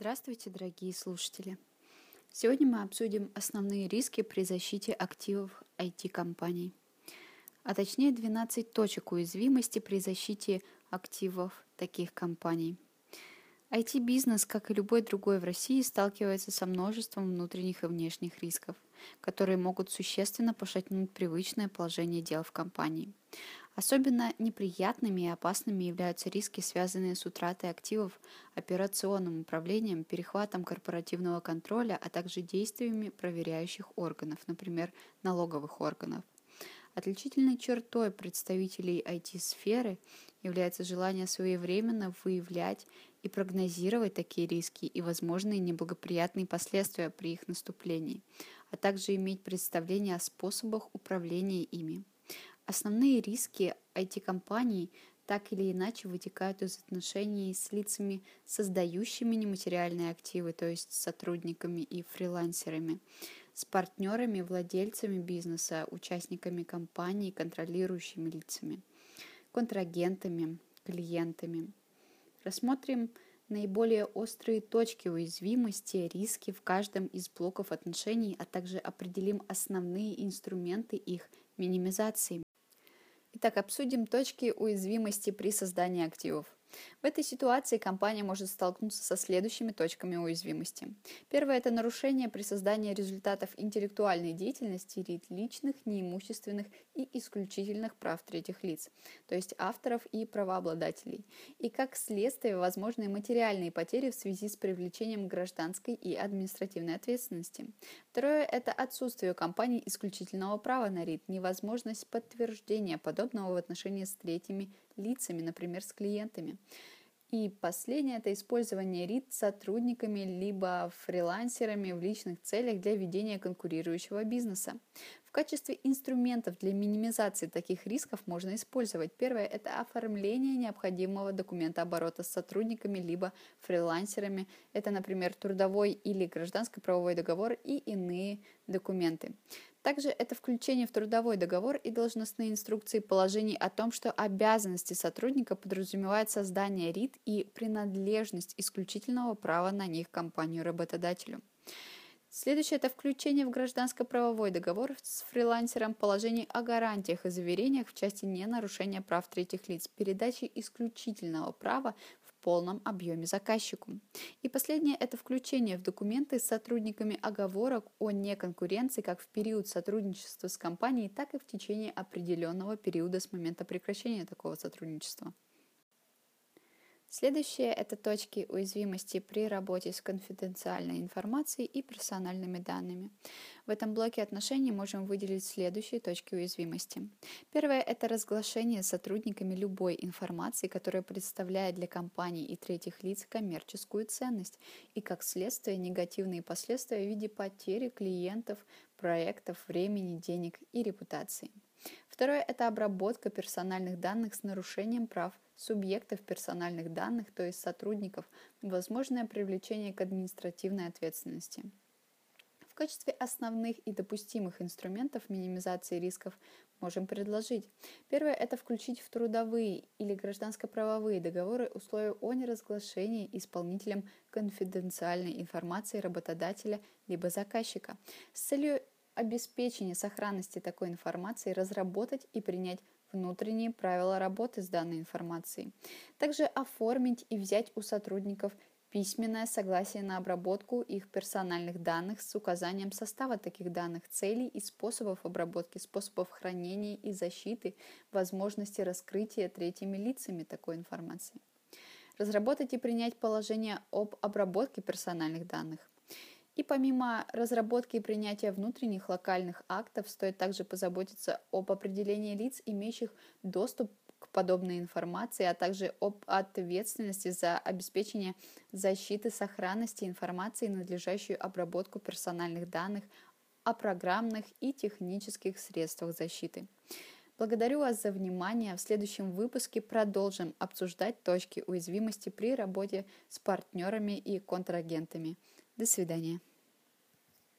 Здравствуйте, дорогие слушатели! Сегодня мы обсудим основные риски при защите активов IT-компаний, а точнее 12 точек уязвимости при защите активов таких компаний. IT-бизнес, как и любой другой в России, сталкивается со множеством внутренних и внешних рисков, которые могут существенно пошатнуть привычное положение дел в компании. Особенно неприятными и опасными являются риски, связанные с утратой активов, операционным управлением, перехватом корпоративного контроля, а также действиями проверяющих органов, например, налоговых органов. Отличительной чертой представителей IT-сферы является желание своевременно выявлять и прогнозировать такие риски и возможные неблагоприятные последствия при их наступлении, а также иметь представление о способах управления ими. Основные риски IT-компаний так или иначе вытекают из отношений с лицами, создающими нематериальные активы, то есть сотрудниками и фрилансерами, с партнерами, владельцами бизнеса, участниками компании, контролирующими лицами, контрагентами, клиентами. Рассмотрим наиболее острые точки уязвимости, риски в каждом из блоков отношений, а также определим основные инструменты их минимизации. Итак, обсудим точки уязвимости при создании активов. В этой ситуации компания может столкнуться со следующими точками уязвимости. Первое – это нарушение при создании результатов интеллектуальной деятельности личных, неимущественных и исключительных прав третьих лиц, то есть авторов и правообладателей, и как следствие возможные материальные потери в связи с привлечением гражданской и административной ответственности. Второе – это отсутствие у компании исключительного права на РИД, невозможность подтверждения подобного в отношении с третьими лицами, например, с клиентами. И последнее – это использование РИД сотрудниками либо фрилансерами в личных целях для ведения конкурирующего бизнеса. В качестве инструментов для минимизации таких рисков можно использовать. Первое – это оформление необходимого документа оборота с сотрудниками либо фрилансерами. Это, например, трудовой или гражданско-правовой договор и иные документы. Также это включение в трудовой договор и должностные инструкции положений о том, что обязанности сотрудника подразумевают создание РИД и принадлежность исключительного права на них компанию-работодателю. Следующее – это включение в гражданско-правовой договор с фрилансером положений о гарантиях и заверениях в части ненарушения прав третьих лиц, передачи исключительного права полном объеме заказчику. И последнее – это включение в документы с сотрудниками оговорок о неконкуренции как в период сотрудничества с компанией, так и в течение определенного периода с момента прекращения такого сотрудничества. Следующее – это точки уязвимости при работе с конфиденциальной информацией и персональными данными. В этом блоке отношений можем выделить следующие точки уязвимости. Первое – это разглашение сотрудниками любой информации, которая представляет для компаний и третьих лиц коммерческую ценность и, как следствие, негативные последствия в виде потери клиентов, проектов, времени, денег и репутации. Второе – это обработка персональных данных с нарушением прав субъектов персональных данных, то есть сотрудников, возможное привлечение к административной ответственности. В качестве основных и допустимых инструментов минимизации рисков можем предложить. Первое – это включить в трудовые или гражданско-правовые договоры условия о неразглашении исполнителем конфиденциальной информации работодателя либо заказчика с целью обеспечения сохранности такой информации разработать и принять внутренние правила работы с данной информацией. Также оформить и взять у сотрудников письменное согласие на обработку их персональных данных с указанием состава таких данных, целей и способов обработки, способов хранения и защиты, возможности раскрытия третьими лицами такой информации. Разработать и принять положение об обработке персональных данных. И помимо разработки и принятия внутренних локальных актов, стоит также позаботиться об определении лиц, имеющих доступ к подобной информации, а также об ответственности за обеспечение защиты сохранности информации и надлежащую обработку персональных данных о программных и технических средствах защиты. Благодарю вас за внимание. В следующем выпуске продолжим обсуждать точки уязвимости при работе с партнерами и контрагентами. До свидания.